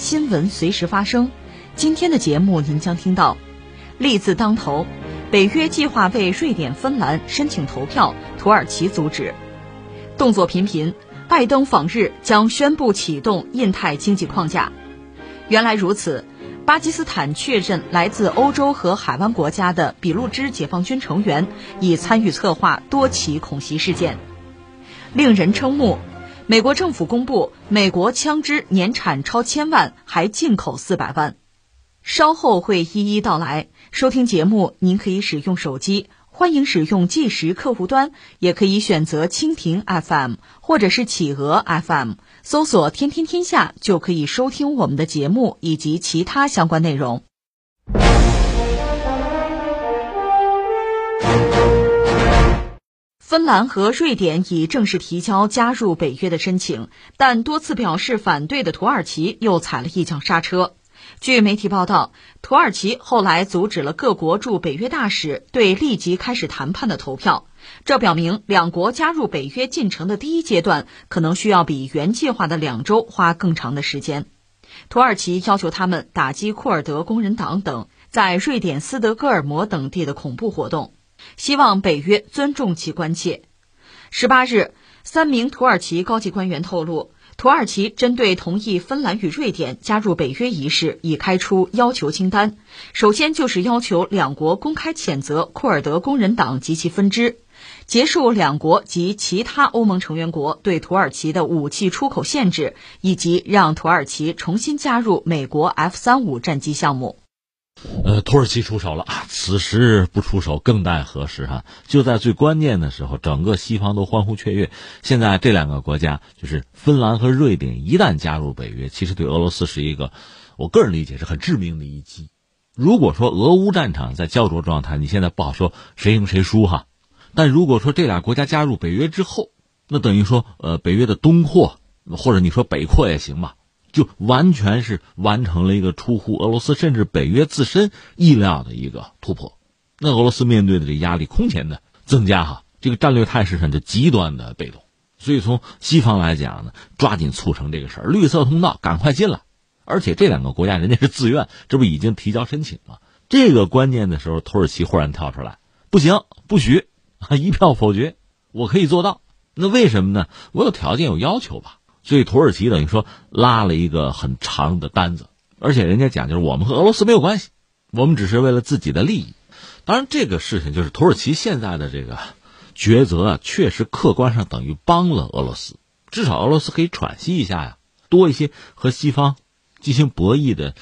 新闻随时发生。今天的节目您将听到：利字当头，北约计划为瑞典、芬兰申请投票，土耳其阻止；动作频频，拜登访日将宣布启动印太经济框架。原来如此，巴基斯坦确认来自欧洲和海湾国家的俾路支解放军成员已参与策划多起恐袭事件，令人瞠目。美国政府公布，美国枪支年产超千万，还进口四百万。稍后会一一道来。收听节目，您可以使用手机，欢迎使用计时客户端，也可以选择蜻蜓 FM 或者是企鹅 FM。搜索“天天天下”就可以收听我们的节目以及其他相关内容。芬兰和瑞典已正式提交加入北约的申请，但多次表示反对的土耳其又踩了一脚刹车。据媒体报道，土耳其后来阻止了各国驻北约大使对立即开始谈判的投票。这表明，两国加入北约进程的第一阶段可能需要比原计划的两周花更长的时间。土耳其要求他们打击库尔德工人党等在瑞典斯德哥尔摩等地的恐怖活动，希望北约尊重其关切。十八日，三名土耳其高级官员透露，土耳其针对同意芬兰与瑞典加入北约一事已开出要求清单，首先就是要求两国公开谴责库尔德工人党及其分支。结束两国及其他欧盟成员国对土耳其的武器出口限制，以及让土耳其重新加入美国 F 三五战机项目。呃，土耳其出手了啊！此时不出手更待何时？哈，就在最关键的时候，整个西方都欢呼雀跃。现在这两个国家，就是芬兰和瑞典，一旦加入北约，其实对俄罗斯是一个，我个人理解是很致命的一击。如果说俄乌战场在焦灼状态，你现在不好说谁赢谁输哈。但如果说这俩国家加入北约之后，那等于说，呃，北约的东扩或者你说北扩也行吧，就完全是完成了一个出乎俄罗斯甚至北约自身意料的一个突破。那俄罗斯面对的这压力空前的增加哈，这个战略态势上就极端的被动。所以从西方来讲呢，抓紧促成这个事儿，绿色通道赶快进来。而且这两个国家人家是自愿，这不已经提交申请了。这个关键的时候，土耳其忽然跳出来，不行，不许。一票否决，我可以做到。那为什么呢？我有条件有要求吧。所以土耳其等于说拉了一个很长的单子，而且人家讲就是我们和俄罗斯没有关系，我们只是为了自己的利益。当然，这个事情就是土耳其现在的这个抉择啊，确实客观上等于帮了俄罗斯，至少俄罗斯可以喘息一下呀，多一些和西方进行博弈的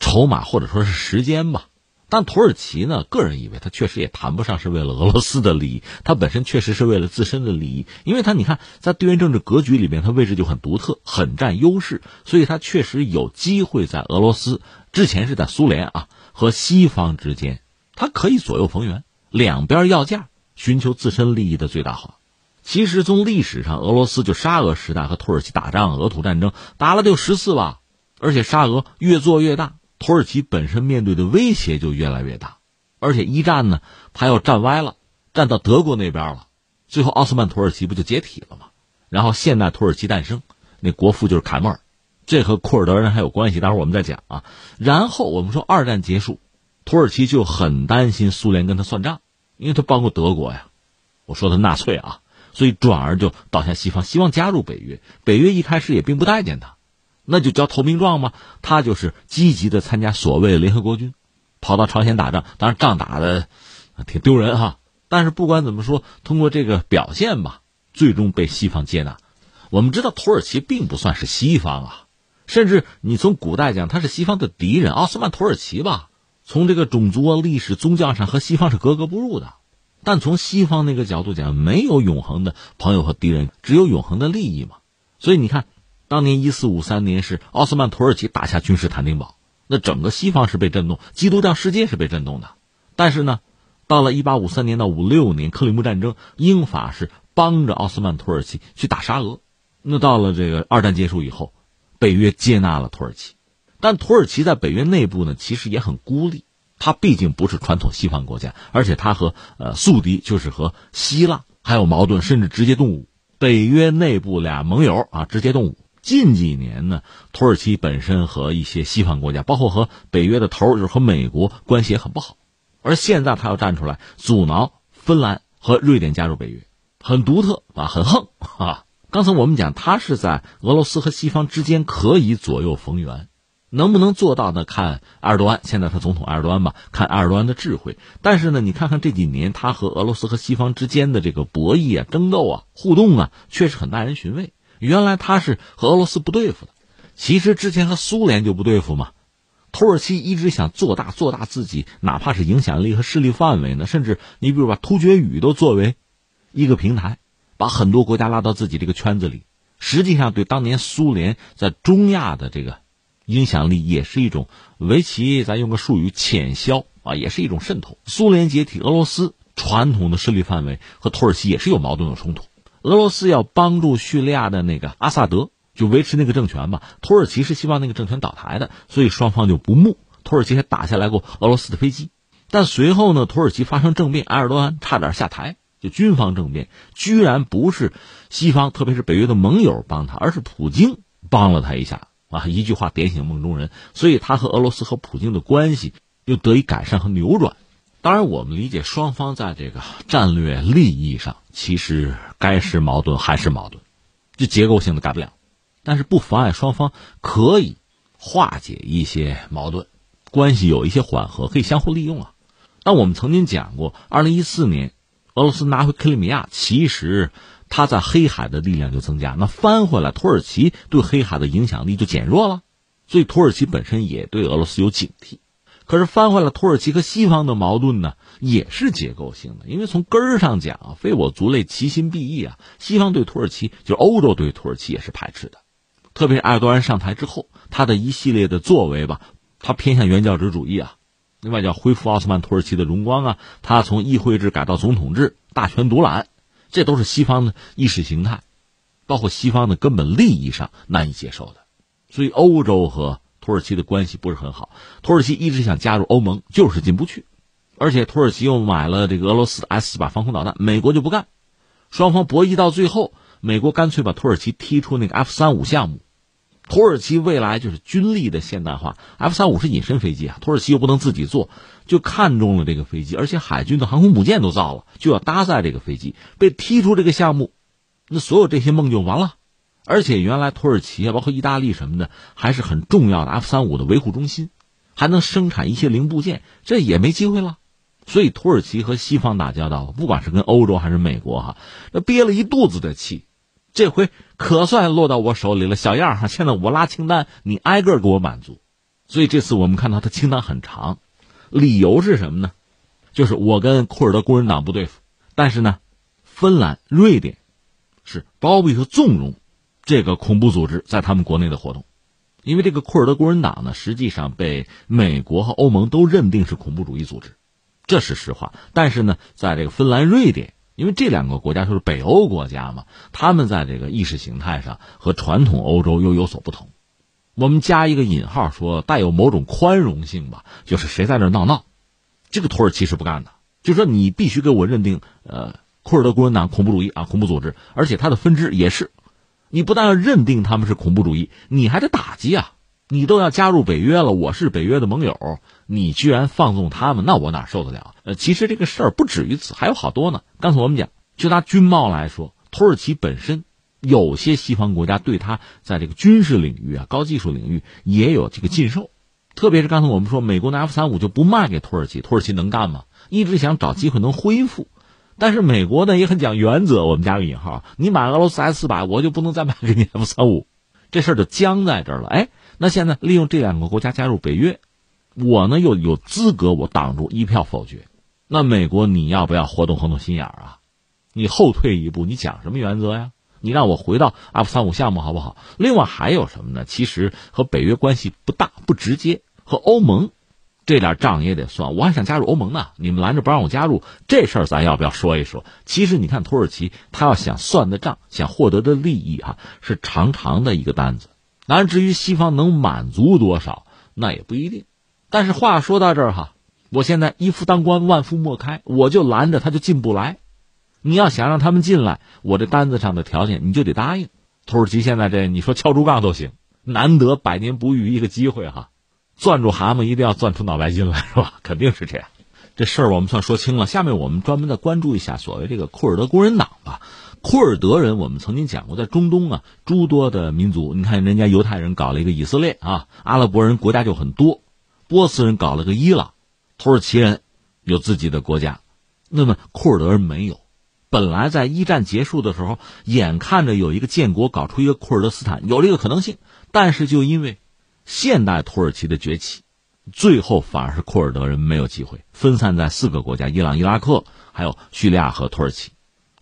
筹码或者说是时间吧。但土耳其呢？个人以为他确实也谈不上是为了俄罗斯的利益，他本身确实是为了自身的利益。因为他你看，在地缘政治格局里面，他位置就很独特，很占优势，所以他确实有机会在俄罗斯之前是在苏联啊和西方之间，他可以左右逢源，两边要价，寻求自身利益的最大化。其实从历史上，俄罗斯就沙俄时代和土耳其打仗，俄土战争打了就十四吧，而且沙俄越做越大。土耳其本身面对的威胁就越来越大，而且一战呢，他要站歪了，站到德国那边了，最后奥斯曼土耳其不就解体了吗？然后现代土耳其诞生，那国父就是凯末尔，这和库尔德人还有关系，待会儿我们再讲啊。然后我们说二战结束，土耳其就很担心苏联跟他算账，因为他帮过德国呀，我说的纳粹啊，所以转而就倒向西方，希望加入北约。北约一开始也并不待见他。那就交投名状吗？他就是积极的参加所谓联合国军，跑到朝鲜打仗，当然仗打的挺丢人哈。但是不管怎么说，通过这个表现吧，最终被西方接纳。我们知道土耳其并不算是西方啊，甚至你从古代讲，他是西方的敌人。奥斯曼土耳其吧，从这个种族啊、历史、宗教上和西方是格格不入的。但从西方那个角度讲，没有永恒的朋友和敌人，只有永恒的利益嘛。所以你看。当年一四五三年是奥斯曼土耳其打下君士坦丁堡，那整个西方是被震动，基督教世界是被震动的。但是呢，到了一八五三年到五六年克里姆战争，英法是帮着奥斯曼土耳其去打沙俄。那到了这个二战结束以后，北约接纳了土耳其，但土耳其在北约内部呢，其实也很孤立。它毕竟不是传统西方国家，而且它和呃宿敌就是和希腊还有矛盾，甚至直接动武。北约内部俩盟友啊，直接动武。近几年呢，土耳其本身和一些西方国家，包括和北约的头就是和美国关系也很不好。而现在他要站出来阻挠芬兰和瑞典加入北约，很独特啊，很横 啊。刚才我们讲，他是在俄罗斯和西方之间可以左右逢源。能不能做到呢？看埃尔多安，现在他总统埃尔多安吧，看埃尔多安的智慧。但是呢，你看看这几年他和俄罗斯和西方之间的这个博弈啊、争斗啊、互动啊，确实很耐人寻味。原来他是和俄罗斯不对付的，其实之前和苏联就不对付嘛。土耳其一直想做大做大自己，哪怕是影响力和势力范围呢，甚至你比如把突厥语都作为一个平台，把很多国家拉到自己这个圈子里。实际上，对当年苏联在中亚的这个。影响力也是一种围棋，咱用个术语潜销啊，也是一种渗透。苏联解体，俄罗斯传统的势力范围和土耳其也是有矛盾有冲突。俄罗斯要帮助叙利亚的那个阿萨德就维持那个政权嘛，土耳其是希望那个政权倒台的，所以双方就不睦。土耳其还打下来过俄罗斯的飞机，但随后呢，土耳其发生政变，埃尔多安差点下台，就军方政变，居然不是西方，特别是北约的盟友帮他，而是普京帮了他一下。啊，一句话点醒梦中人，所以他和俄罗斯和普京的关系又得以改善和扭转。当然，我们理解双方在这个战略利益上，其实该是矛盾还是矛盾，这结构性的改不了。但是不妨碍双方可以化解一些矛盾，关系有一些缓和，可以相互利用啊。那我们曾经讲过，二零一四年俄罗斯拿回克里米亚，其实。他在黑海的力量就增加，那翻回来，土耳其对黑海的影响力就减弱了，所以土耳其本身也对俄罗斯有警惕。可是翻回来，土耳其和西方的矛盾呢，也是结构性的，因为从根儿上讲，非我族类，其心必异啊。西方对土耳其，就欧洲对土耳其也是排斥的，特别是埃尔多安上台之后，他的一系列的作为吧，他偏向原教旨主义啊，另外叫恢复奥斯曼土耳其的荣光啊，他从议会制改到总统制，大权独揽。这都是西方的意识形态，包括西方的根本利益上难以接受的，所以欧洲和土耳其的关系不是很好。土耳其一直想加入欧盟，就是进不去，而且土耳其又买了这个俄罗斯的 S 四百防空导弹，美国就不干，双方博弈到最后，美国干脆把土耳其踢出那个 F 三五项目。土耳其未来就是军力的现代化，F 三五是隐身飞机啊，土耳其又不能自己做，就看中了这个飞机，而且海军的航空母舰都造了，就要搭载这个飞机，被踢出这个项目，那所有这些梦就完了。而且原来土耳其啊，包括意大利什么的，还是很重要的 F 三五的维护中心，还能生产一些零部件，这也没机会了。所以土耳其和西方打交道，不管是跟欧洲还是美国哈，那憋了一肚子的气。这回可算落到我手里了，小样哈！现在我拉清单，你挨个给我满足。所以这次我们看到他清单很长，理由是什么呢？就是我跟库尔德工人党不对付，但是呢，芬兰、瑞典是包庇和纵容这个恐怖组织在他们国内的活动，因为这个库尔德工人党呢，实际上被美国和欧盟都认定是恐怖主义组织，这是实话。但是呢，在这个芬兰、瑞典。因为这两个国家就是北欧国家嘛，他们在这个意识形态上和传统欧洲又有所不同。我们加一个引号说带有某种宽容性吧，就是谁在这闹闹，这个土耳其是不干的。就说你必须给我认定，呃，库尔德工人党恐怖主义啊，恐怖组织，而且它的分支也是，你不但要认定他们是恐怖主义，你还得打击啊。你都要加入北约了，我是北约的盟友，你居然放纵他们，那我哪受得了？呃，其实这个事儿不止于此，还有好多呢。刚才我们讲，就拿军贸来说，土耳其本身有些西方国家对他在这个军事领域啊、高技术领域也有这个禁售，特别是刚才我们说，美国的 F 三五就不卖给土耳其，土耳其能干吗？一直想找机会能恢复，但是美国呢也很讲原则，我们加个引号，你买俄罗斯 S 四百，我就不能再卖给你 F 三五，这事儿就僵在这儿了。哎。那现在利用这两个国家加入北约，我呢又有资格我挡住一票否决。那美国你要不要活动活动心眼儿啊？你后退一步，你讲什么原则呀？你让我回到 F 三五项目好不好？另外还有什么呢？其实和北约关系不大不直接，和欧盟这点账也得算。我还想加入欧盟呢，你们拦着不让我加入，这事儿咱要不要说一说？其实你看土耳其，他要想算的账，想获得的利益哈，是长长的一个单子。当然，至于西方能满足多少，那也不一定。但是话说到这儿哈，我现在一夫当关，万夫莫开，我就拦着他就进不来。你要想让他们进来，我这单子上的条件你就得答应。土耳其现在这你说敲竹杠都行，难得百年不遇一个机会哈，攥住蛤蟆一定要攥出脑白金来是吧？肯定是这样。这事儿我们算说清了。下面我们专门再关注一下所谓这个库尔德工人党吧。库尔德人，我们曾经讲过，在中东啊，诸多的民族，你看人家犹太人搞了一个以色列啊，阿拉伯人国家就很多，波斯人搞了个伊朗，土耳其人有自己的国家，那么库尔德人没有。本来在一战结束的时候，眼看着有一个建国搞出一个库尔德斯坦，有这个可能性，但是就因为现代土耳其的崛起，最后反而是库尔德人没有机会，分散在四个国家：伊朗、伊拉克，还有叙利亚和土耳其。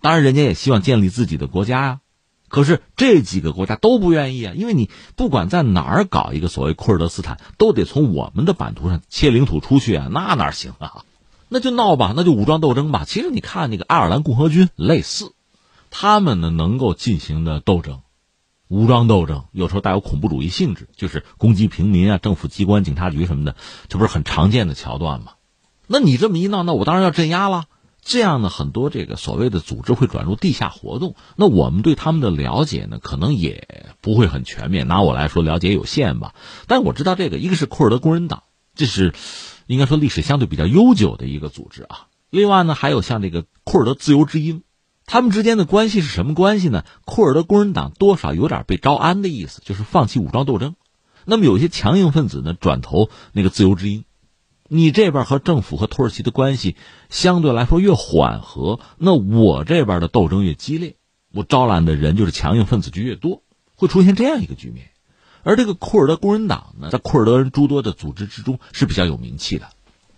当然，人家也希望建立自己的国家呀，可是这几个国家都不愿意啊，因为你不管在哪儿搞一个所谓库尔德斯坦，都得从我们的版图上切领土出去啊，那哪行啊？那就闹吧，那就武装斗争吧。其实你看那个爱尔兰共和军类似，他们呢能够进行的斗争，武装斗争有时候带有恐怖主义性质，就是攻击平民啊、政府机关、警察局什么的，这不是很常见的桥段吗？那你这么一闹，那我当然要镇压了。这样呢，很多这个所谓的组织会转入地下活动。那我们对他们的了解呢，可能也不会很全面。拿我来说，了解有限吧。但我知道这个，一个是库尔德工人党，这是应该说历史相对比较悠久的一个组织啊。另外呢，还有像这个库尔德自由之鹰，他们之间的关系是什么关系呢？库尔德工人党多少有点被招安的意思，就是放弃武装斗争。那么有些强硬分子呢，转投那个自由之鹰。你这边和政府和土耳其的关系相对来说越缓和，那我这边的斗争越激烈，我招揽的人就是强硬分子就越多，会出现这样一个局面。而这个库尔德工人党呢，在库尔德人诸多的组织之中是比较有名气的，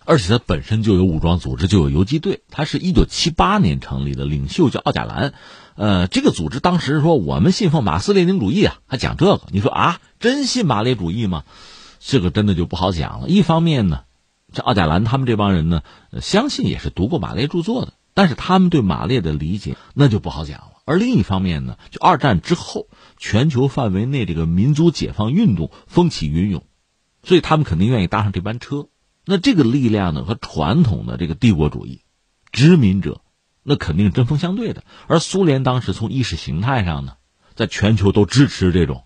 而且它本身就有武装组织，就有游击队。它是一九七八年成立的，领袖叫奥贾兰。呃，这个组织当时说我们信奉马斯列宁主义啊，还讲这个。你说啊，真信马列主义吗？这个真的就不好讲了。一方面呢。这奥贾兰他们这帮人呢，相信也是读过马列著作的，但是他们对马列的理解那就不好讲了。而另一方面呢，就二战之后，全球范围内这个民族解放运动风起云涌，所以他们肯定愿意搭上这班车。那这个力量呢，和传统的这个帝国主义殖民者，那肯定针锋相对的。而苏联当时从意识形态上呢，在全球都支持这种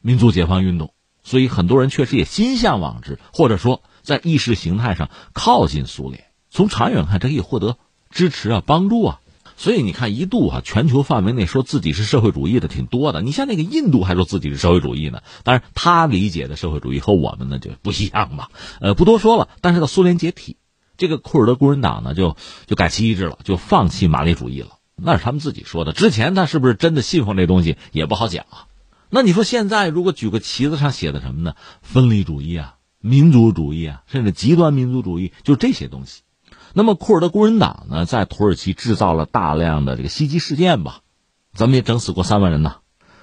民族解放运动，所以很多人确实也心向往之，或者说。在意识形态上靠近苏联，从长远看，这可以获得支持啊、帮助啊。所以你看，一度啊，全球范围内说自己是社会主义的挺多的。你像那个印度还说自己是社会主义呢，当然他理解的社会主义和我们呢就不一样嘛。呃，不多说了。但是到苏联解体，这个库尔德工人党呢就就改旗帜了，就放弃马列主义了。那是他们自己说的。之前他是不是真的信奉这东西也不好讲啊。那你说现在如果举个旗子上写的什么呢？分离主义啊。民族主义啊，甚至极端民族主义，就这些东西。那么库尔德工人党呢，在土耳其制造了大量的这个袭击事件吧，咱们也整死过三万人呢。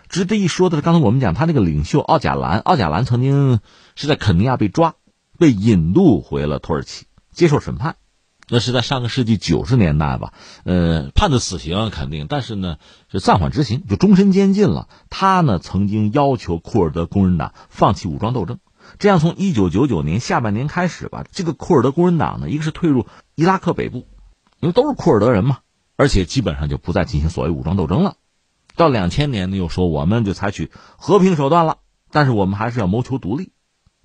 值得一说的是，刚才我们讲他那个领袖奥贾兰，奥贾兰曾经是在肯尼亚被抓，被引渡回了土耳其接受审判，那是在上个世纪九十年代吧。呃，判的死刑肯定，但是呢是暂缓执行，就终身监禁了。他呢曾经要求库尔德工人党放弃武装斗争。这样，从一九九九年下半年开始吧，这个库尔德工人党呢，一个是退入伊拉克北部，因为都是库尔德人嘛，而且基本上就不再进行所谓武装斗争了。到两千年呢，又说我们就采取和平手段了，但是我们还是要谋求独立。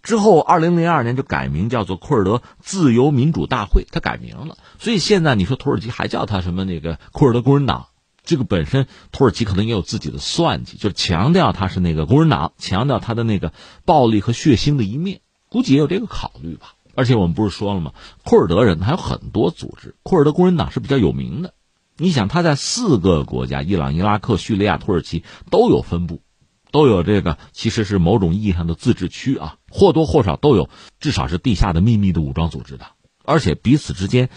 之后，二零零二年就改名叫做库尔德自由民主大会，他改名了。所以现在你说土耳其还叫他什么那个库尔德工人党？这个本身，土耳其可能也有自己的算计，就是强调他是那个工人党，强调他的那个暴力和血腥的一面，估计也有这个考虑吧。而且我们不是说了吗？库尔德人还有很多组织，库尔德工人党是比较有名的。你想，他在四个国家——伊朗、伊拉克、叙利亚、土耳其都有分布，都有这个其实是某种意义上的自治区啊，或多或少都有，至少是地下的秘密的武装组织的。而且彼此之间，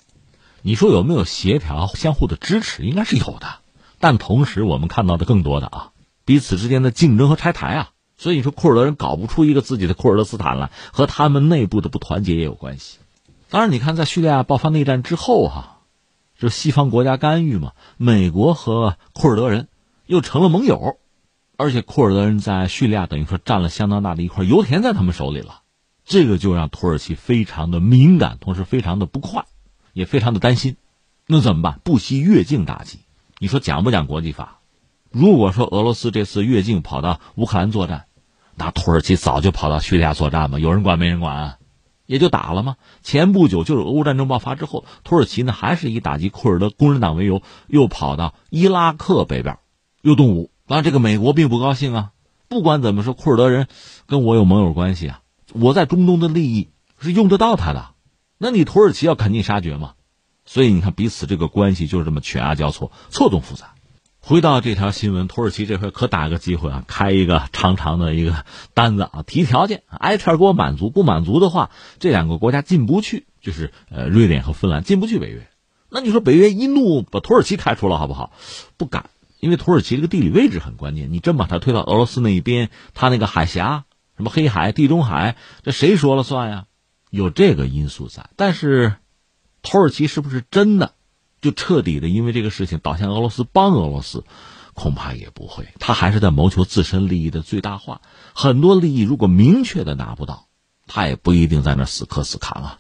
你说有没有协调、相互的支持？应该是有的。但同时我们看到的更多的啊，彼此之间的竞争和拆台啊。所以说库尔德人搞不出一个自己的库尔德斯坦来，和他们内部的不团结也有关系。当然，你看在叙利亚爆发内战之后哈，这西方国家干预嘛，美国和库尔德人又成了盟友，而且库尔德人在叙利亚等于说占了相当大的一块油田在他们手里了，这个就让土耳其非常的敏感，同时非常的不快，也非常的担心。那怎么办？不惜越境打击。你说讲不讲国际法？如果说俄罗斯这次越境跑到乌克兰作战，那土耳其早就跑到叙利亚作战嘛？有人管没人管，啊也就打了吗？前不久就是俄乌战争爆发之后，土耳其呢还是以打击库尔德工人党为由，又跑到伊拉克北边，又动武。当然，这个美国并不高兴啊。不管怎么说，库尔德人跟我有盟友关系啊，我在中东的利益是用得到他的，那你土耳其要赶尽杀绝吗？所以你看，彼此这个关系就是这么犬牙交错、错综复杂。回到这条新闻，土耳其这回可打个机会啊，开一个长长的一个单子啊，提条件，挨天给我满足，不满足的话，这两个国家进不去，就是呃，瑞典和芬兰进不去北约。那你说北约一怒把土耳其开除了好不好？不敢，因为土耳其这个地理位置很关键，你真把它推到俄罗斯那一边，它那个海峡，什么黑海、地中海，这谁说了算呀？有这个因素在，但是。土耳其是不是真的就彻底的因为这个事情倒向俄罗斯帮俄罗斯？恐怕也不会，他还是在谋求自身利益的最大化。很多利益如果明确的拿不到，他也不一定在那死磕死扛啊。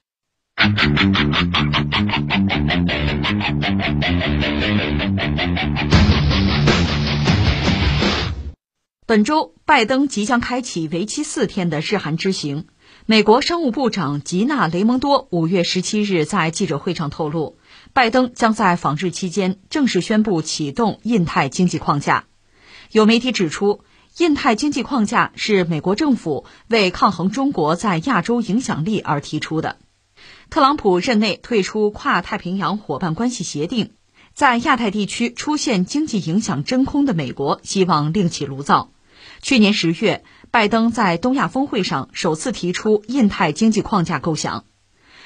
本周，拜登即将开启为期四天的日韩之行。美国商务部长吉娜·雷蒙多五月十七日在记者会上透露，拜登将在访日期间正式宣布启动印太经济框架。有媒体指出，印太经济框架是美国政府为抗衡中国在亚洲影响力而提出的。特朗普任内退出跨太平洋伙伴关系协定，在亚太地区出现经济影响真空的美国希望另起炉灶。去年十月。拜登在东亚峰会上首次提出印太经济框架构想。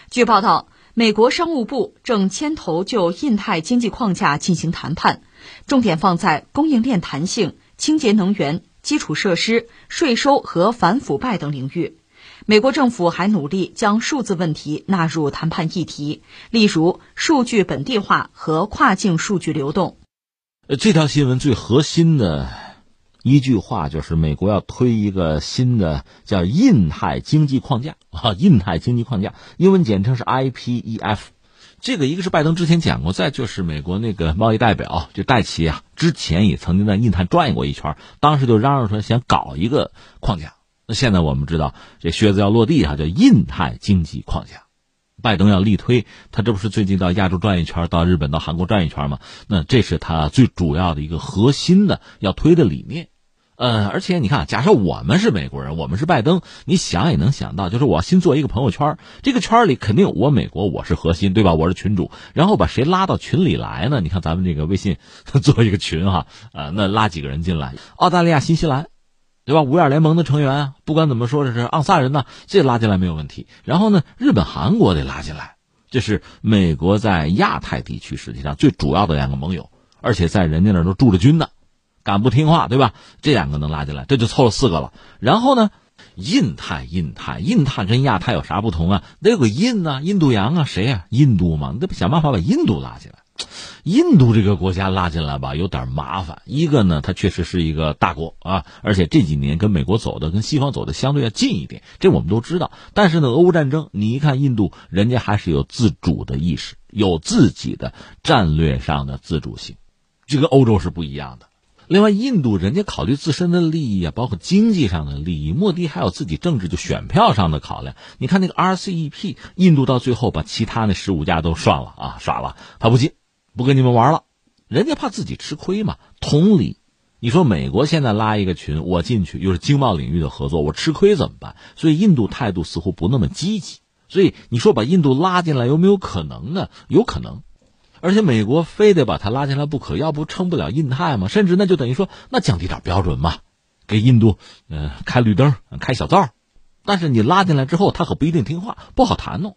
据报道，美国商务部正牵头就印太经济框架进行谈判，重点放在供应链弹性、清洁能源、基础设施、税收和反腐败等领域。美国政府还努力将数字问题纳入谈判议题，例如数据本地化和跨境数据流动。呃，这条新闻最核心的。一句话就是，美国要推一个新的叫印太经济框架啊，印太经济框架，英文简称是 IPEF。这个一个是拜登之前讲过，再就是美国那个贸易代表就戴奇啊，之前也曾经在印太转悠过一圈，当时就嚷嚷说想搞一个框架。那现在我们知道这靴子要落地哈，叫印太经济框架，拜登要力推，他这不是最近到亚洲转一圈，到日本、到韩国转一圈吗？那这是他最主要的一个核心的要推的理念。呃，而且你看，假设我们是美国人，我们是拜登，你想也能想到，就是我新做一个朋友圈，这个圈里肯定我美国我是核心，对吧？我是群主，然后把谁拉到群里来呢？你看咱们这个微信 做一个群哈，呃，那拉几个人进来？澳大利亚、新西兰，对吧？五眼联盟的成员啊，不管怎么说，这是盎萨人呢，这拉进来没有问题。然后呢，日本、韩国得拉进来，这是美国在亚太地区实际上最主要的两个盟友，而且在人家那都驻着军呢。敢不听话，对吧？这两个能拉进来，这就凑了四个了。然后呢，印太、印太、印太跟亚太有啥不同啊？得有个印啊，印度洋啊，谁呀？印度嘛，你得想办法把印度拉进来。印度这个国家拉进来吧，有点麻烦。一个呢，它确实是一个大国啊，而且这几年跟美国走的、跟西方走的相对要近一点，这我们都知道。但是呢，俄乌战争，你一看印度，人家还是有自主的意识，有自己的战略上的自主性，这个欧洲是不一样的。另外，印度人家考虑自身的利益啊，包括经济上的利益，莫迪还有自己政治就选票上的考量。你看那个 RCEP，印度到最后把其他那十五家都涮了啊，耍了，他不进，不跟你们玩了，人家怕自己吃亏嘛。同理，你说美国现在拉一个群，我进去又是经贸领域的合作，我吃亏怎么办？所以印度态度似乎不那么积极。所以你说把印度拉进来有没有可能呢？有可能。而且美国非得把他拉进来不可，要不撑不了印太嘛？甚至那就等于说，那降低点标准嘛，给印度呃开绿灯、开小灶。但是你拉进来之后，他可不一定听话，不好谈哦。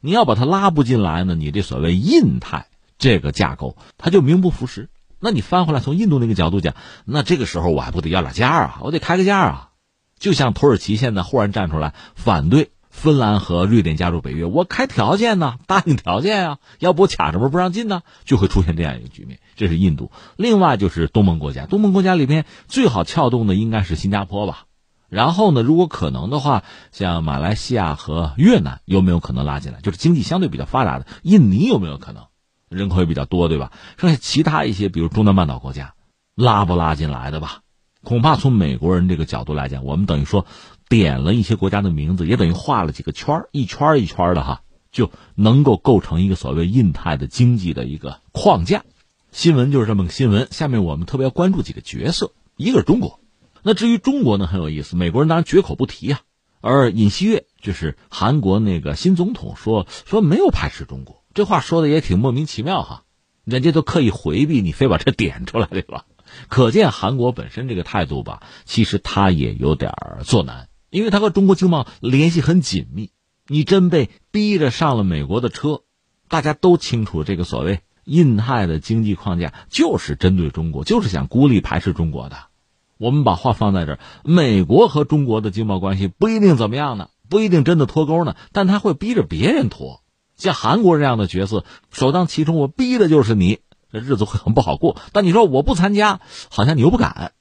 你要把他拉不进来呢，你这所谓印太这个架构，他就名不副实。那你翻回来从印度那个角度讲，那这个时候我还不得要点价啊？我得开个价啊！就像土耳其现在忽然站出来反对芬兰和瑞典加入北约，我开条件呢，答应条件啊，要不卡着门不让进呢，就会出现这样一个局面。这是印度，另外就是东盟国家，东盟国家里边最好撬动的应该是新加坡吧。然后呢，如果可能的话，像马来西亚和越南有没有可能拉进来？就是经济相对比较发达的，印尼有没有可能？人口也比较多，对吧？剩下其他一些，比如中南半岛国家，拉不拉进来的吧？恐怕从美国人这个角度来讲，我们等于说点了一些国家的名字，也等于画了几个圈一圈一圈的哈，就能够构成一个所谓印太的经济的一个框架。新闻就是这么个新闻。下面我们特别要关注几个角色，一个是中国。那至于中国呢，很有意思，美国人当然绝口不提呀。而尹锡悦就是韩国那个新总统说说没有排斥中国，这话说的也挺莫名其妙哈。人家都刻意回避，你非把这点出来对吧？可见韩国本身这个态度吧，其实他也有点作难，因为他和中国经贸联系很紧密。你真被逼着上了美国的车，大家都清楚，这个所谓印太的经济框架就是针对中国，就是想孤立排斥中国的。我们把话放在这儿，美国和中国的经贸关系不一定怎么样呢，不一定真的脱钩呢，但他会逼着别人脱。像韩国这样的角色，首当其冲，我逼的就是你，这日子会很不好过。但你说我不参加，好像你又不敢。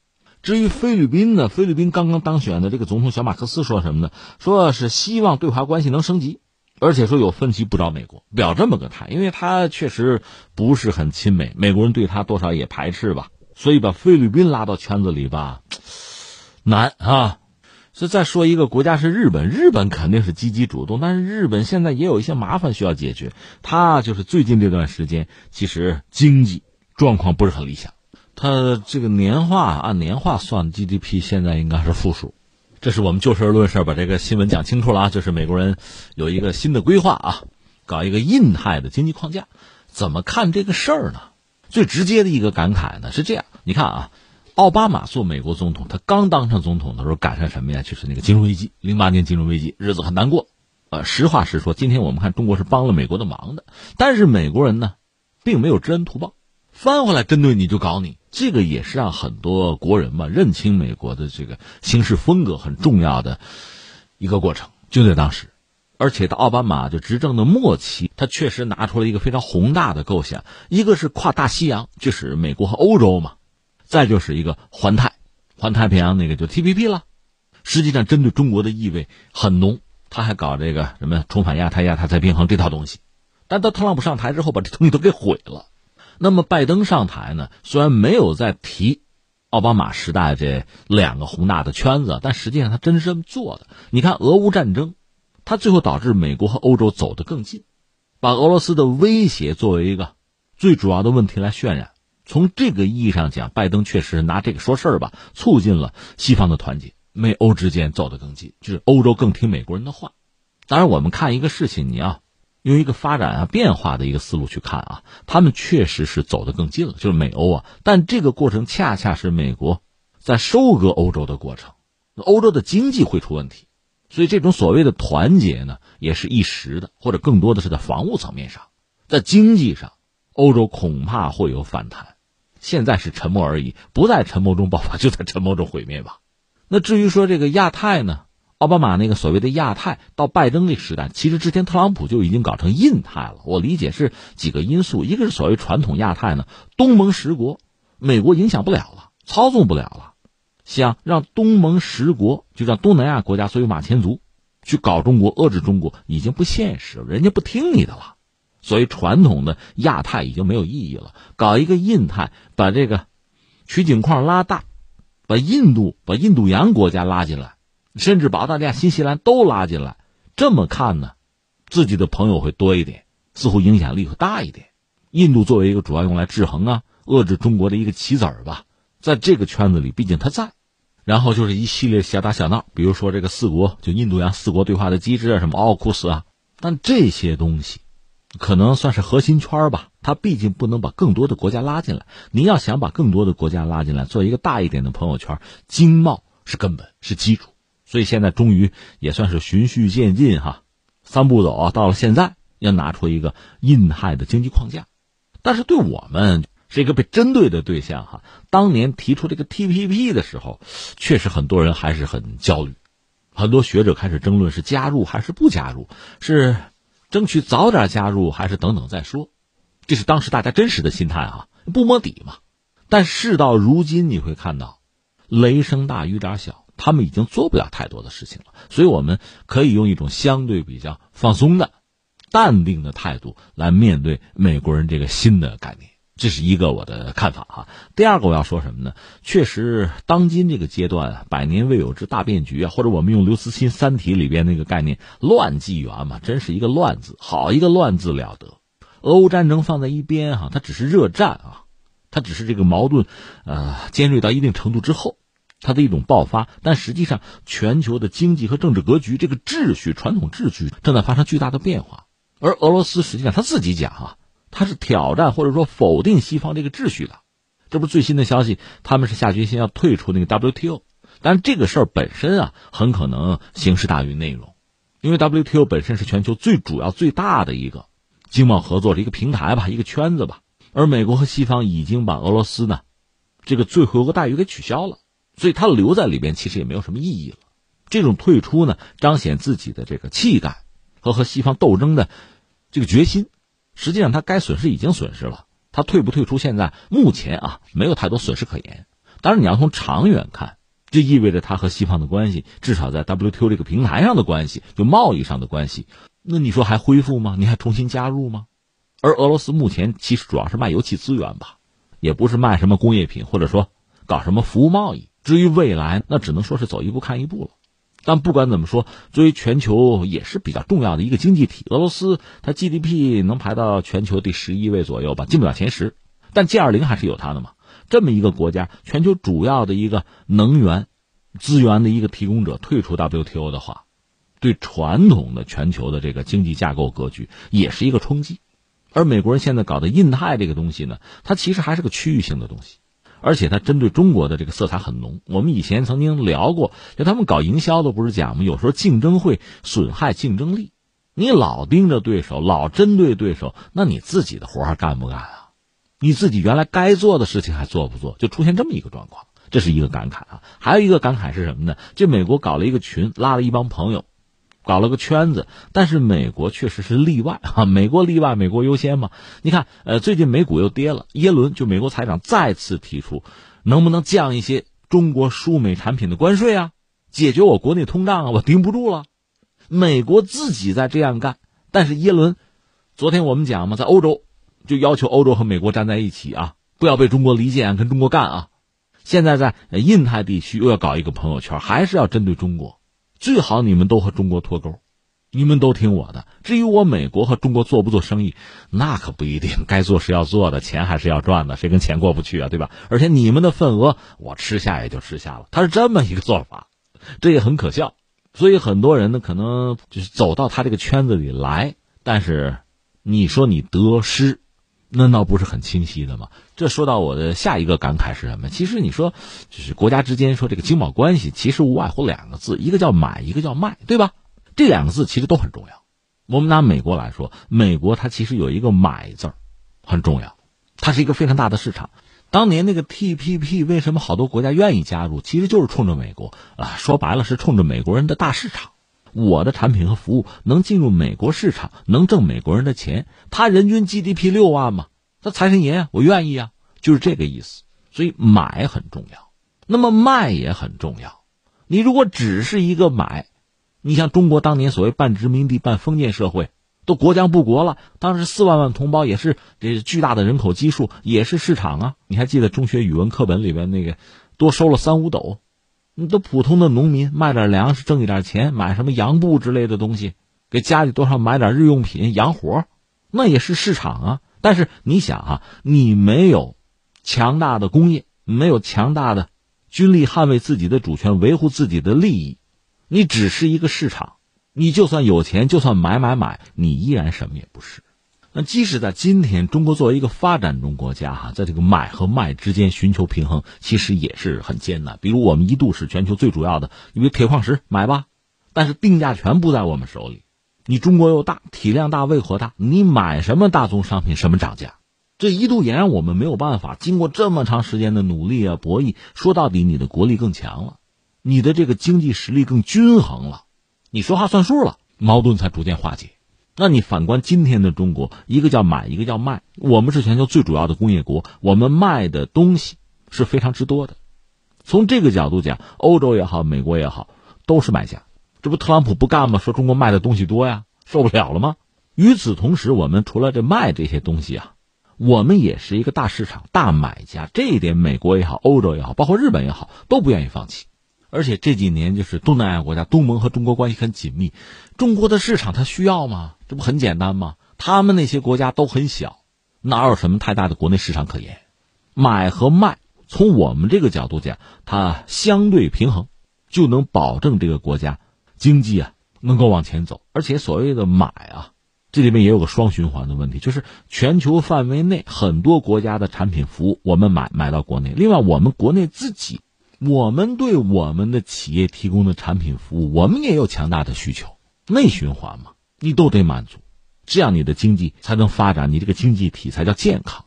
至于菲律宾呢，菲律宾刚刚当选的这个总统小马克思说什么呢？说是希望对华关系能升级，而且说有分歧不找美国，表这么个态，因为他确实不是很亲美，美国人对他多少也排斥吧。所以把菲律宾拉到圈子里吧，难啊！所以再说一个国家是日本，日本肯定是积极主动，但是日本现在也有一些麻烦需要解决。他就是最近这段时间，其实经济状况不是很理想。它这个年化按年化算 GDP，现在应该是负数。这是我们就事论事把这个新闻讲清楚了啊！就是美国人有一个新的规划啊，搞一个印太的经济框架，怎么看这个事儿呢？最直接的一个感慨呢是这样，你看啊，奥巴马做美国总统，他刚当上总统的时候赶上什么呀？就是那个金融危机，零八年金融危机，日子很难过。呃，实话实说，今天我们看中国是帮了美国的忙的，但是美国人呢，并没有知恩图报，翻回来针对你就搞你，这个也是让很多国人嘛认清美国的这个行事风格很重要的一个过程。就在当时。而且到奥巴马就执政的末期，他确实拿出了一个非常宏大的构想，一个是跨大西洋，就是美国和欧洲嘛，再就是一个环太，环太平洋那个就 T P P 了，实际上针对中国的意味很浓。他还搞这个什么重返亚太、亚太再平衡这套东西，但到特朗普上台之后，把这东西都给毁了。那么拜登上台呢，虽然没有再提奥巴马时代这两个宏大的圈子，但实际上他真是这么做的。你看俄乌战争。它最后导致美国和欧洲走得更近，把俄罗斯的威胁作为一个最主要的问题来渲染。从这个意义上讲，拜登确实拿这个说事儿吧，促进了西方的团结，美欧之间走得更近，就是欧洲更听美国人的话。当然，我们看一个事情，你要用一个发展啊变化的一个思路去看啊，他们确实是走得更近了，就是美欧啊。但这个过程恰恰是美国在收割欧洲的过程，欧洲的经济会出问题。所以，这种所谓的团结呢，也是一时的，或者更多的是在防务层面上，在经济上，欧洲恐怕会有反弹。现在是沉默而已，不在沉默中爆发，就在沉默中毁灭吧。那至于说这个亚太呢，奥巴马那个所谓的亚太，到拜登那时代，其实之前特朗普就已经搞成印太了。我理解是几个因素，一个是所谓传统亚太呢，东盟十国，美国影响不了了，操纵不了了。想让东盟十国，就让东南亚国家所有马前卒，去搞中国、遏制中国，已经不现实了。人家不听你的了，所以传统的亚太已经没有意义了。搞一个印太，把这个取景框拉大，把印度、把印度洋国家拉进来，甚至把澳大利亚、新西兰都拉进来。这么看呢，自己的朋友会多一点，似乎影响力会大一点。印度作为一个主要用来制衡啊、遏制中国的一个棋子儿吧。在这个圈子里，毕竟他在，然后就是一系列小打小闹，比如说这个四国就印度洋四国对话的机制啊，什么奥库斯啊，但这些东西可能算是核心圈吧。他毕竟不能把更多的国家拉进来。您要想把更多的国家拉进来，做一个大一点的朋友圈，经贸是根本，是基础。所以现在终于也算是循序渐进哈，三步走啊，到了现在要拿出一个印太的经济框架，但是对我们。是一个被针对的对象哈。当年提出这个 TPP 的时候，确实很多人还是很焦虑，很多学者开始争论是加入还是不加入，是争取早点加入还是等等再说。这是当时大家真实的心态啊，不摸底嘛。但事到如今，你会看到，雷声大雨点小，他们已经做不了太多的事情了。所以我们可以用一种相对比较放松的、淡定的态度来面对美国人这个新的概念。这是一个我的看法哈。第二个我要说什么呢？确实，当今这个阶段，百年未有之大变局啊，或者我们用刘慈欣《三体》里边那个概念“乱纪元”嘛，真是一个“乱”字，好一个“乱”字了得。俄乌战争放在一边哈，它只是热战啊，它只是这个矛盾，呃，尖锐到一定程度之后，它的一种爆发。但实际上，全球的经济和政治格局，这个秩序、传统秩序正在发生巨大的变化。而俄罗斯实际上他自己讲啊，他是挑战或者说否定西方这个秩序的。这不是最新的消息，他们是下决心要退出那个 WTO。但这个事儿本身啊，很可能形式大于内容，因为 WTO 本身是全球最主要、最大的一个。经贸合作的一个平台吧，一个圈子吧，而美国和西方已经把俄罗斯呢，这个最惠国待遇给取消了，所以他留在里边其实也没有什么意义了。这种退出呢，彰显自己的这个气概和和西方斗争的这个决心。实际上，他该损失已经损失了，他退不退出，现在目前啊，没有太多损失可言。当然，你要从长远看，这意味着他和西方的关系，至少在 WTO 这个平台上的关系，就贸易上的关系。那你说还恢复吗？你还重新加入吗？而俄罗斯目前其实主要是卖油气资源吧，也不是卖什么工业品，或者说搞什么服务贸易。至于未来，那只能说是走一步看一步了。但不管怎么说，作为全球也是比较重要的一个经济体，俄罗斯它 GDP 能排到全球第十一位左右吧，进不了前十。但 G 二零还是有它的嘛。这么一个国家，全球主要的一个能源资源的一个提供者退出 WTO 的话。对传统的全球的这个经济架构格局也是一个冲击，而美国人现在搞的印太这个东西呢，它其实还是个区域性的东西，而且它针对中国的这个色彩很浓。我们以前曾经聊过，就他们搞营销的不是讲吗？有时候竞争会损害竞争力，你老盯着对手，老针对对手，那你自己的活还干不干啊？你自己原来该做的事情还做不做？就出现这么一个状况，这是一个感慨啊。还有一个感慨是什么呢？就美国搞了一个群，拉了一帮朋友。搞了个圈子，但是美国确实是例外啊！美国例外，美国优先嘛。你看，呃，最近美股又跌了，耶伦就美国财长再次提出，能不能降一些中国输美产品的关税啊，解决我国内通胀啊？我顶不住了。美国自己在这样干，但是耶伦，昨天我们讲嘛，在欧洲就要求欧洲和美国站在一起啊，不要被中国离间，跟中国干啊。现在在印太地区又要搞一个朋友圈，还是要针对中国。最好你们都和中国脱钩，你们都听我的。至于我美国和中国做不做生意，那可不一定。该做是要做的，钱还是要赚的，谁跟钱过不去啊？对吧？而且你们的份额我吃下也就吃下了。他是这么一个做法，这也很可笑。所以很多人呢，可能就是走到他这个圈子里来，但是你说你得失。那倒不是很清晰的嘛。这说到我的下一个感慨是什么？其实你说，就是国家之间说这个经贸关系，其实无外乎两个字，一个叫买，一个叫卖，对吧？这两个字其实都很重要。我们拿美国来说，美国它其实有一个买字儿，很重要，它是一个非常大的市场。当年那个 TPP 为什么好多国家愿意加入？其实就是冲着美国啊，说白了是冲着美国人的大市场。我的产品和服务能进入美国市场，能挣美国人的钱。他人均 GDP 六万嘛，他财神爷啊，我愿意啊，就是这个意思。所以买很重要，那么卖也很重要。你如果只是一个买，你像中国当年所谓半殖民地半封建社会，都国将不国了，当时四万万同胞也是这巨大的人口基数，也是市场啊。你还记得中学语文课本里边那个多收了三五斗？你都普通的农民卖点粮食挣一点钱，买什么洋布之类的东西，给家里多少买点日用品洋活，那也是市场啊。但是你想啊，你没有强大的工业，没有强大的军力捍卫自己的主权、维护自己的利益，你只是一个市场，你就算有钱，就算买买买，你依然什么也不是。那即使在今天，中国作为一个发展中国家，哈，在这个买和卖之间寻求平衡，其实也是很艰难。比如，我们一度是全球最主要的，因为铁矿石买吧，但是定价权不在我们手里。你中国又大，体量大，胃口大，你买什么大宗商品，什么涨价，这一度也让我们没有办法。经过这么长时间的努力啊、博弈，说到底，你的国力更强了，你的这个经济实力更均衡了，你说话算数了，矛盾才逐渐化解。那你反观今天的中国，一个叫买，一个叫卖。我们是全球最主要的工业国，我们卖的东西是非常之多的。从这个角度讲，欧洲也好，美国也好，都是买家。这不特朗普不干吗？说中国卖的东西多呀，受不了了吗？与此同时，我们除了这卖这些东西啊，我们也是一个大市场、大买家。这一点，美国也好，欧洲也好，包括日本也好，都不愿意放弃。而且这几年，就是东南亚国家，东盟和中国关系很紧密。中国的市场它需要吗？这不很简单吗？他们那些国家都很小，哪有什么太大的国内市场可言？买和卖，从我们这个角度讲，它相对平衡，就能保证这个国家经济啊能够往前走。而且所谓的买啊，这里面也有个双循环的问题，就是全球范围内很多国家的产品服务，我们买买到国内，另外我们国内自己。我们对我们的企业提供的产品服务，我们也有强大的需求，内循环嘛，你都得满足，这样你的经济才能发展，你这个经济体才叫健康。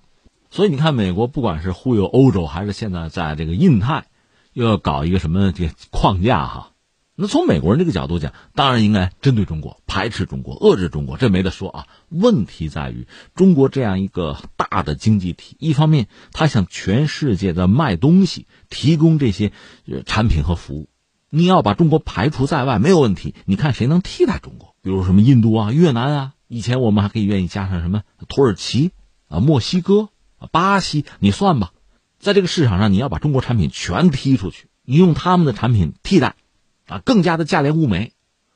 所以你看，美国不管是忽悠欧洲，还是现在在这个印太，又要搞一个什么这个框架哈。那从美国人这个角度讲，当然应该针对中国，排斥中国，遏制中国，这没得说啊。问题在于，中国这样一个大的经济体，一方面他向全世界的卖东西，提供这些产品和服务，你要把中国排除在外没有问题。你看谁能替代中国？比如什么印度啊、越南啊，以前我们还可以愿意加上什么土耳其啊、墨西哥啊、巴西，你算吧，在这个市场上，你要把中国产品全踢出去，你用他们的产品替代。啊，更加的价廉物美，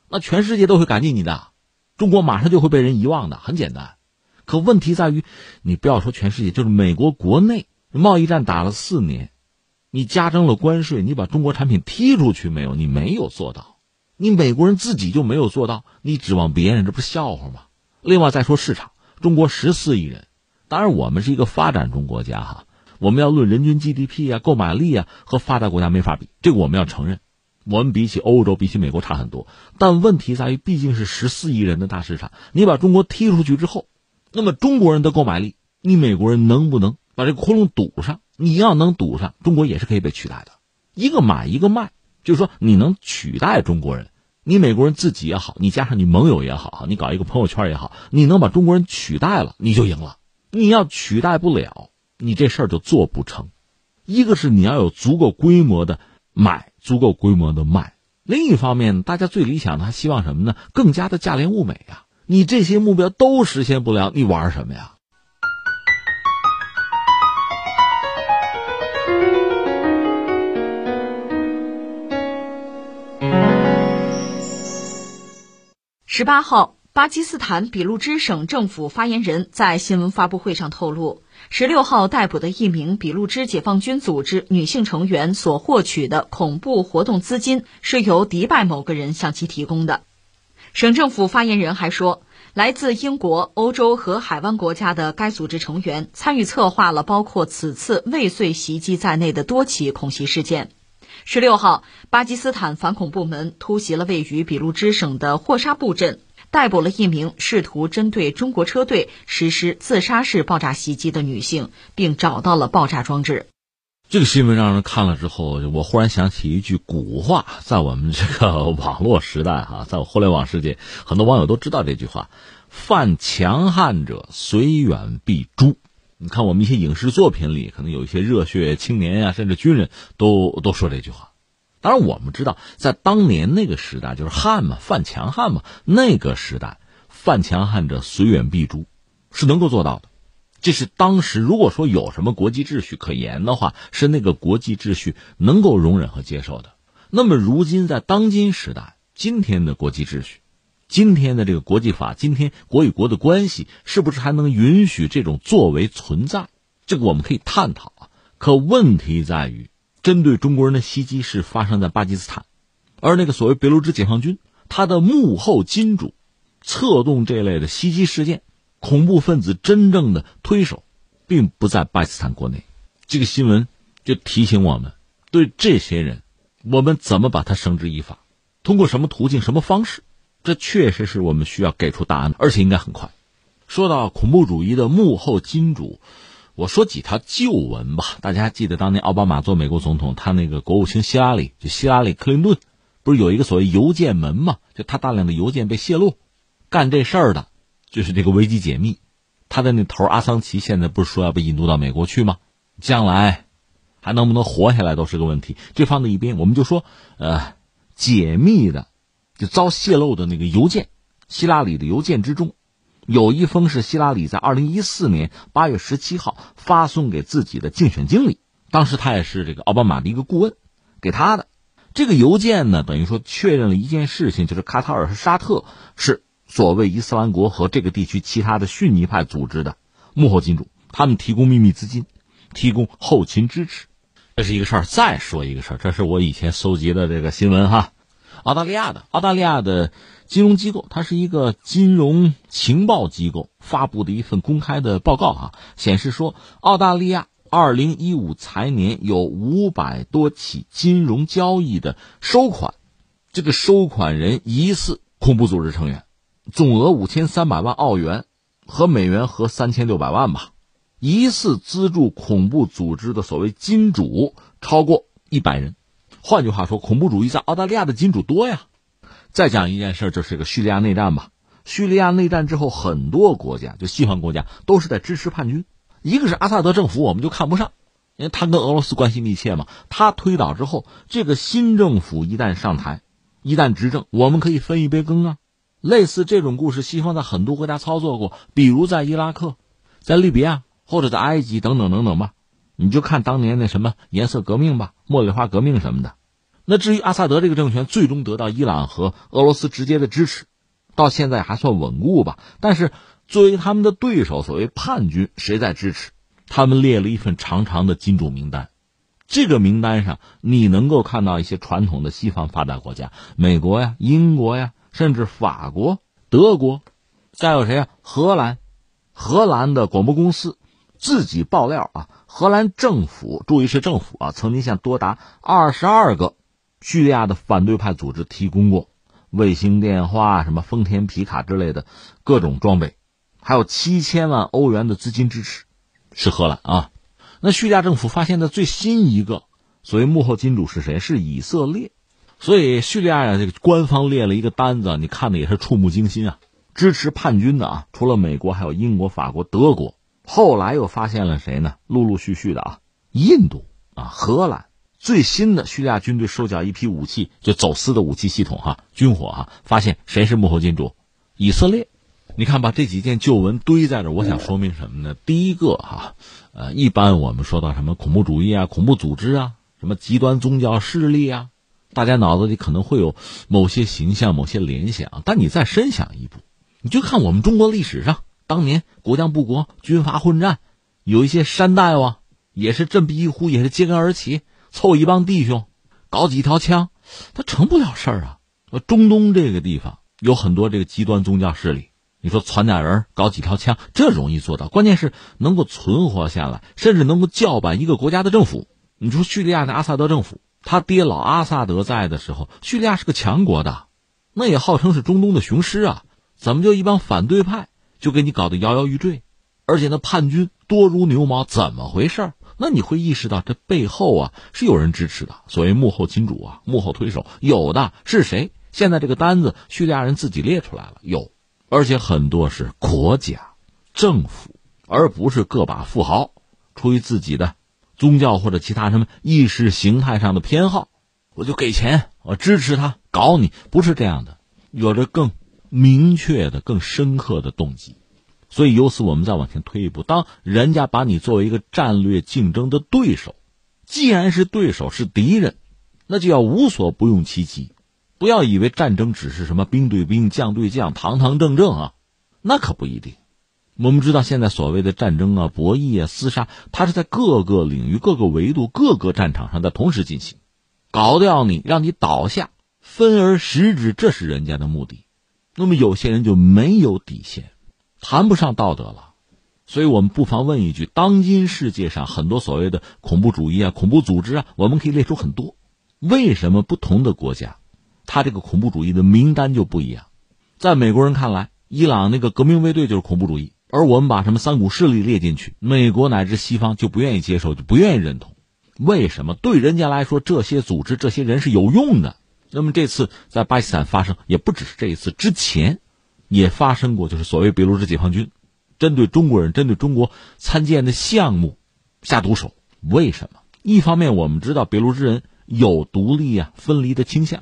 那全世界都会感激你的，中国马上就会被人遗忘的，很简单。可问题在于，你不要说全世界，就是美国国内贸易战打了四年，你加征了关税，你把中国产品踢出去没有？你没有做到，你美国人自己就没有做到，你指望别人，这不是笑话吗？另外再说市场，中国十四亿人，当然我们是一个发展中国家哈，我们要论人均 GDP 啊、购买力啊，和发达国家没法比，这个我们要承认。我们比起欧洲、比起美国差很多，但问题在于，毕竟是十四亿人的大市场。你把中国踢出去之后，那么中国人的购买力，你美国人能不能把这个窟窿堵上？你要能堵上，中国也是可以被取代的。一个买一个卖，就是说你能取代中国人，你美国人自己也好，你加上你盟友也好，你搞一个朋友圈也好，你能把中国人取代了，你就赢了。你要取代不了，你这事儿就做不成。一个是你要有足够规模的买。足够规模的卖，另一方面，大家最理想的还希望什么呢？更加的价廉物美啊！你这些目标都实现不了，你玩什么呀？十八号，巴基斯坦俾路支省政府发言人在新闻发布会上透露。十六号逮捕的一名俾路支解放军组织女性成员所获取的恐怖活动资金是由迪拜某个人向其提供的。省政府发言人还说，来自英国、欧洲和海湾国家的该组织成员参与策划了包括此次未遂袭击在内的多起恐袭事件。十六号，巴基斯坦反恐部门突袭了位于俾路支省的霍沙布镇。逮捕了一名试图针对中国车队实施自杀式爆炸袭击的女性，并找到了爆炸装置。这个新闻让人看了之后，我忽然想起一句古话，在我们这个网络时代，哈，在互联网世界，很多网友都知道这句话：“犯强悍者，虽远必诛。”你看，我们一些影视作品里，可能有一些热血青年呀，甚至军人都都说这句话。当然，我们知道，在当年那个时代，就是汉嘛，犯强汉嘛，那个时代，犯强汉者虽远必诛，是能够做到的。这是当时如果说有什么国际秩序可言的话，是那个国际秩序能够容忍和接受的。那么，如今在当今时代，今天的国际秩序，今天的这个国际法，今天国与国的关系，是不是还能允许这种作为存在？这个我们可以探讨啊。可问题在于。针对中国人的袭击是发生在巴基斯坦，而那个所谓别路支解放军，他的幕后金主，策动这类的袭击事件，恐怖分子真正的推手，并不在巴基斯坦国内。这个新闻就提醒我们，对这些人，我们怎么把他绳之以法？通过什么途径、什么方式？这确实是我们需要给出答案的，而且应该很快。说到恐怖主义的幕后金主。我说几条旧闻吧，大家记得当年奥巴马做美国总统，他那个国务卿希拉里，就希拉里·克林顿，不是有一个所谓邮件门嘛？就他大量的邮件被泄露，干这事儿的，就是这个危机解密，他的那头阿桑奇现在不是说要被引渡到美国去吗？将来还能不能活下来都是个问题。这放在一边，我们就说，呃，解密的就遭泄露的那个邮件，希拉里的邮件之中。有一封是希拉里在二零一四年八月十七号发送给自己的竞选经理，当时他也是这个奥巴马的一个顾问，给他的这个邮件呢，等于说确认了一件事情，就是卡塔尔和沙特是所谓伊斯兰国和这个地区其他的逊尼派组织的幕后金主，他们提供秘密资金，提供后勤支持，这是一个事儿。再说一个事儿，这是我以前搜集的这个新闻哈，澳大利亚的澳大利亚的。金融机构，它是一个金融情报机构发布的一份公开的报告啊，显示说，澳大利亚二零一五财年有五百多起金融交易的收款，这个收款人疑似恐怖组织成员，总额五千三百万澳元，和美元合三千六百万吧，疑似资助恐怖组织的所谓金主超过一百人，换句话说，恐怖主义在澳大利亚的金主多呀。再讲一件事，就是这个叙利亚内战吧。叙利亚内战之后，很多国家就西方国家都是在支持叛军。一个是阿萨德政府，我们就看不上，因为他跟俄罗斯关系密切嘛。他推倒之后，这个新政府一旦上台，一旦执政，我们可以分一杯羹啊。类似这种故事，西方在很多国家操作过，比如在伊拉克、在利比亚或者在埃及等等等等吧。你就看当年那什么颜色革命吧，茉莉花革命什么的。那至于阿萨德这个政权最终得到伊朗和俄罗斯直接的支持，到现在还算稳固吧。但是作为他们的对手，所谓叛军，谁在支持？他们列了一份长长的金主名单。这个名单上，你能够看到一些传统的西方发达国家，美国呀、英国呀，甚至法国、德国，再有谁呀？荷兰，荷兰的广播公司自己爆料啊，荷兰政府，注意是政府啊，曾经向多达二十二个。叙利亚的反对派组织提供过卫星电话、什么丰田皮卡之类的各种装备，还有七千万欧元的资金支持，是荷兰啊。那叙利亚政府发现的最新一个所谓幕后金主是谁？是以色列。所以叙利亚呀，这个官方列了一个单子，你看的也是触目惊心啊。支持叛军的啊，除了美国，还有英国、法国、德国。后来又发现了谁呢？陆陆续续的啊，印度啊，荷兰。最新的叙利亚军队收缴一批武器，就走私的武器系统哈，军火哈，发现谁是幕后金主？以色列。你看吧，这几件旧闻堆在这，我想说明什么呢？第一个哈，呃，一般我们说到什么恐怖主义啊、恐怖组织啊、什么极端宗教势力啊，大家脑子里可能会有某些形象、某些联想。但你再深想一步，你就看我们中国历史上，当年国将不国、军阀混战，有一些山大王也是振臂一呼，也是揭竿而起。凑一帮弟兄，搞几条枪，他成不了事儿啊！中东这个地方有很多这个极端宗教势力，你说传点人搞几条枪，这容易做到。关键是能够存活下来，甚至能够叫板一个国家的政府。你说叙利亚的阿萨德政府，他爹老阿萨德在的时候，叙利亚是个强国的，那也号称是中东的雄狮啊，怎么就一帮反对派就给你搞得摇摇欲坠？而且那叛军多如牛毛，怎么回事？那你会意识到，这背后啊是有人支持的，所谓幕后金主啊，幕后推手有的是谁？现在这个单子，叙利亚人自己列出来了，有，而且很多是国家、政府，而不是个把富豪，出于自己的宗教或者其他什么意识形态上的偏好，我就给钱，我支持他搞你，不是这样的，有着更明确的、更深刻的动机。所以由此，我们再往前推一步，当人家把你作为一个战略竞争的对手，既然是对手是敌人，那就要无所不用其极。不要以为战争只是什么兵对兵、将对将、堂堂正正啊，那可不一定。我们知道，现在所谓的战争啊、博弈啊、厮杀，它是在各个领域、各个维度、各个战场上在同时进行，搞掉你，让你倒下，分而食之，这是人家的目的。那么有些人就没有底线。谈不上道德了，所以我们不妨问一句：当今世界上很多所谓的恐怖主义啊、恐怖组织啊，我们可以列出很多，为什么不同的国家，他这个恐怖主义的名单就不一样？在美国人看来，伊朗那个革命卫队就是恐怖主义，而我们把什么三股势力列进去，美国乃至西方就不愿意接受，就不愿意认同。为什么？对人家来说，这些组织、这些人是有用的。那么这次在巴基斯坦发生，也不只是这一次，之前也发生过，就是所谓别鲁日解放军针对中国人、针对中国参建的项目下毒手。为什么？一方面我们知道别鲁日人有独立啊、分离的倾向；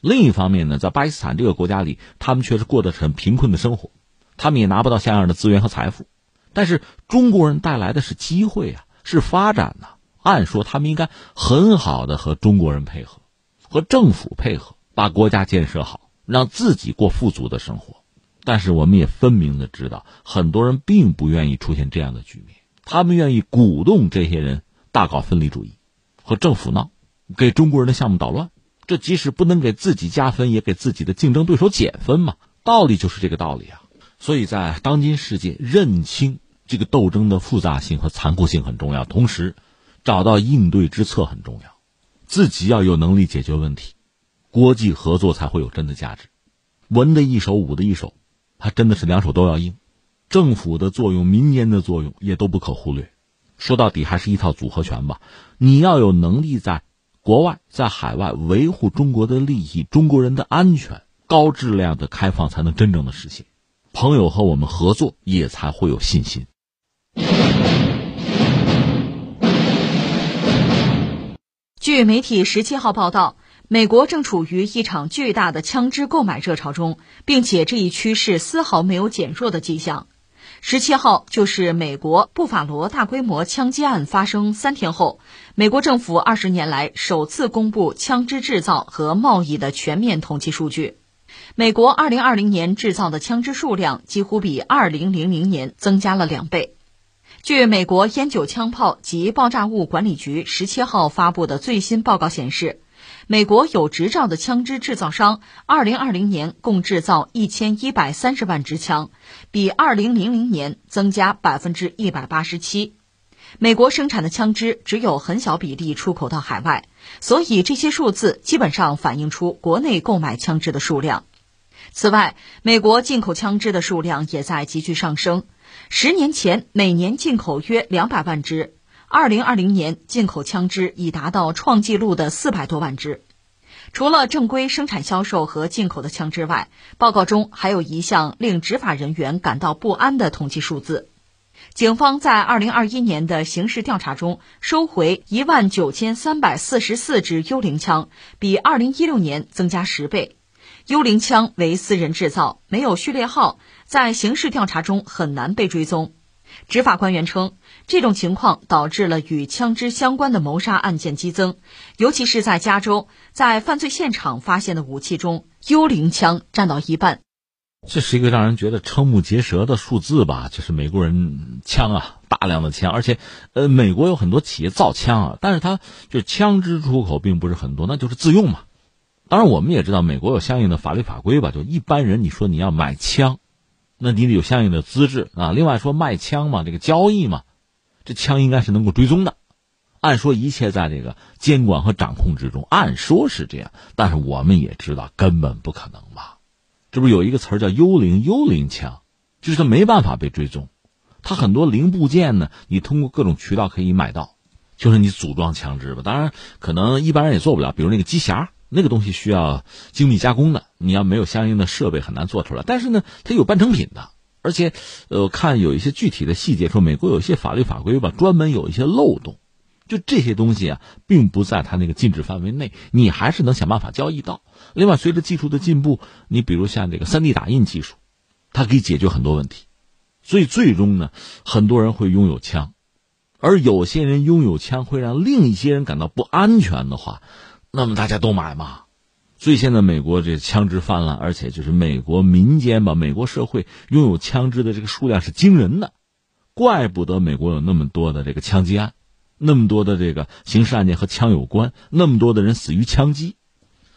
另一方面呢，在巴基斯坦这个国家里，他们确实过得很贫困的生活。他们也拿不到像样的资源和财富，但是中国人带来的是机会啊，是发展呐。按说他们应该很好的和中国人配合，和政府配合，把国家建设好，让自己过富足的生活。但是我们也分明的知道，很多人并不愿意出现这样的局面，他们愿意鼓动这些人大搞分离主义，和政府闹，给中国人的项目捣乱。这即使不能给自己加分，也给自己的竞争对手减分嘛。道理就是这个道理啊。所以在当今世界，认清这个斗争的复杂性和残酷性很重要，同时找到应对之策很重要。自己要有能力解决问题，国际合作才会有真的价值。文的一手，武的一手，他真的是两手都要硬。政府的作用、民间的作用也都不可忽略。说到底，还是一套组合拳吧。你要有能力在国外、在海外维护中国的利益、中国人的安全，高质量的开放才能真正的实现。朋友和我们合作，也才会有信心。据媒体十七号报道，美国正处于一场巨大的枪支购买热潮中，并且这一趋势丝毫没有减弱的迹象。十七号就是美国布法罗大规模枪击案发生三天后，美国政府二十年来首次公布枪支制造和贸易的全面统计数据。美国二零二零年制造的枪支数量几乎比二零零零年增加了两倍。据美国烟酒枪炮及爆炸物管理局十七号发布的最新报告显示，美国有执照的枪支制造商2020年共制造1130万支枪，比2000年增加187%。美国生产的枪支只有很小比例出口到海外，所以这些数字基本上反映出国内购买枪支的数量。此外，美国进口枪支的数量也在急剧上升。十年前，每年进口约两百万支，二零二零年进口枪支已达到创纪录的四百多万支。除了正规生产销售和进口的枪支外，报告中还有一项令执法人员感到不安的统计数字。警方在二零二一年的刑事调查中收回一万九千三百四十四支幽灵枪，比二零一六年增加十倍。幽灵枪为私人制造，没有序列号，在刑事调查中很难被追踪。执法官员称，这种情况导致了与枪支相关的谋杀案件激增，尤其是在加州，在犯罪现场发现的武器中，幽灵枪占到一半。这是一个让人觉得瞠目结舌的数字吧？就是美国人枪啊，大量的枪，而且，呃，美国有很多企业造枪啊，但是它就枪支出口并不是很多，那就是自用嘛。当然，我们也知道美国有相应的法律法规吧？就一般人，你说你要买枪，那你得有相应的资质啊。另外说卖枪嘛，这个交易嘛，这枪应该是能够追踪的。按说一切在这个监管和掌控之中，按说是这样，但是我们也知道根本不可能吧。这不是有一个词儿叫“幽灵”？幽灵枪就是它没办法被追踪，它很多零部件呢，你通过各种渠道可以买到，就是你组装枪支吧。当然，可能一般人也做不了，比如那个机匣。那个东西需要精密加工的，你要没有相应的设备很难做出来。但是呢，它有半成品的，而且，呃，看有一些具体的细节，说美国有一些法律法规吧，专门有一些漏洞，就这些东西啊，并不在它那个禁止范围内，你还是能想办法交易到。另外，随着技术的进步，你比如像这个三 D 打印技术，它可以解决很多问题，所以最终呢，很多人会拥有枪，而有些人拥有枪会让另一些人感到不安全的话。那么大家都买嘛，所以现在美国这枪支泛滥，而且就是美国民间吧，美国社会拥有枪支的这个数量是惊人的，怪不得美国有那么多的这个枪击案，那么多的这个刑事案件和枪有关，那么多的人死于枪击，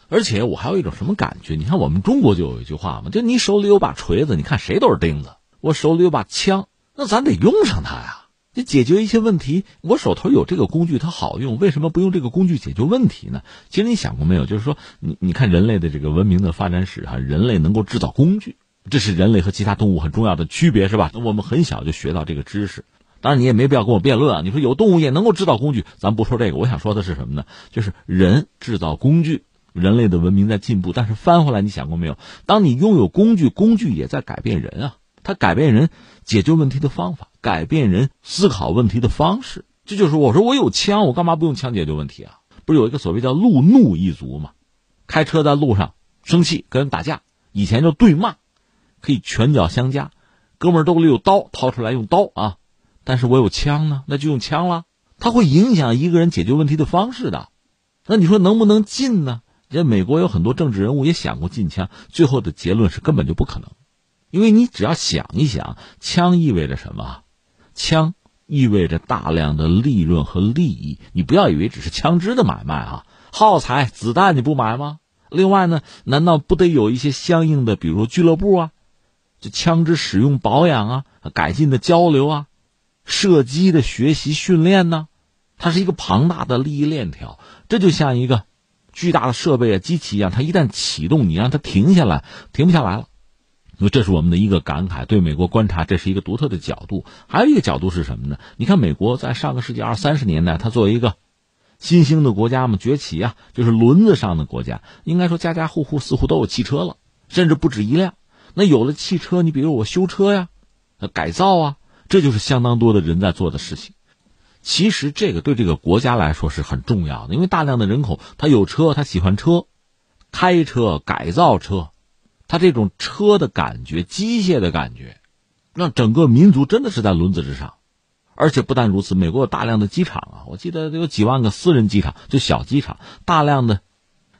而且我还有一种什么感觉？你看我们中国就有一句话嘛，就你手里有把锤子，你看谁都是钉子；我手里有把枪，那咱得用上它呀。你解决一些问题，我手头有这个工具，它好用，为什么不用这个工具解决问题呢？其实你想过没有？就是说，你你看人类的这个文明的发展史哈，人类能够制造工具，这是人类和其他动物很重要的区别，是吧？我们很小就学到这个知识。当然，你也没必要跟我辩论啊。你说有动物也能够制造工具，咱不说这个。我想说的是什么呢？就是人制造工具，人类的文明在进步。但是翻回来，你想过没有？当你拥有工具，工具也在改变人啊。它改变人解决问题的方法，改变人思考问题的方式。这就是我说我有枪，我干嘛不用枪解决问题啊？不是有一个所谓叫路怒一族吗？开车在路上生气跟人打架，以前就对骂，可以拳脚相加，哥们儿兜里有刀，掏出来用刀啊。但是我有枪呢，那就用枪了。它会影响一个人解决问题的方式的。那你说能不能禁呢？人美国有很多政治人物也想过禁枪，最后的结论是根本就不可能。因为你只要想一想，枪意味着什么？枪意味着大量的利润和利益。你不要以为只是枪支的买卖啊，耗材、子弹你不买吗？另外呢，难道不得有一些相应的，比如说俱乐部啊，就枪支使用保养啊、改进的交流啊？射击的学习训练呢，它是一个庞大的利益链条，这就像一个巨大的设备啊、机器一样，它一旦启动，你让它停下来，停不下来了。那这是我们的一个感慨。对美国观察，这是一个独特的角度。还有一个角度是什么呢？你看，美国在上个世纪二三十年代，它作为一个新兴的国家嘛，崛起啊，就是轮子上的国家，应该说家家户户似乎都有汽车了，甚至不止一辆。那有了汽车，你比如我修车呀，改造啊。这就是相当多的人在做的事情，其实这个对这个国家来说是很重要的，因为大量的人口他有车，他喜欢车，开车改造车，他这种车的感觉、机械的感觉，让整个民族真的是在轮子之上。而且不但如此，美国有大量的机场啊，我记得有几万个私人机场，就小机场，大量的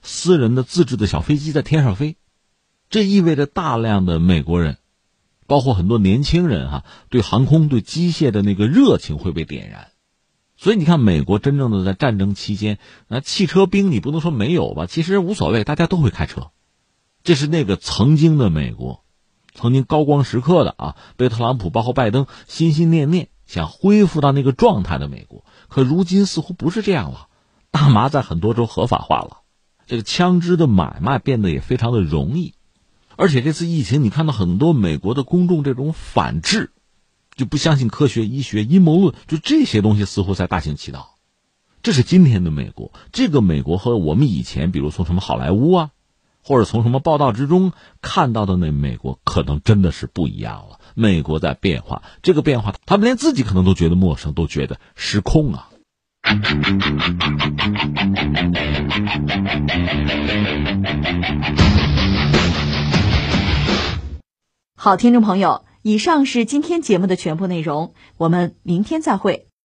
私人的自制的小飞机在天上飞，这意味着大量的美国人。包括很多年轻人哈，对航空、对机械的那个热情会被点燃，所以你看，美国真正的在战争期间，那汽车兵你不能说没有吧？其实无所谓，大家都会开车，这是那个曾经的美国，曾经高光时刻的啊，被特朗普包括拜登心心念念想恢复到那个状态的美国。可如今似乎不是这样了，大麻在很多州合法化了，这个枪支的买卖变得也非常的容易。而且这次疫情，你看到很多美国的公众这种反制，就不相信科学、医学、阴谋论，就这些东西似乎在大行其道。这是今天的美国，这个美国和我们以前，比如从什么好莱坞啊，或者从什么报道之中看到的那美国，可能真的是不一样了。美国在变化，这个变化，他们连自己可能都觉得陌生，都觉得失控啊。好，听众朋友，以上是今天节目的全部内容，我们明天再会。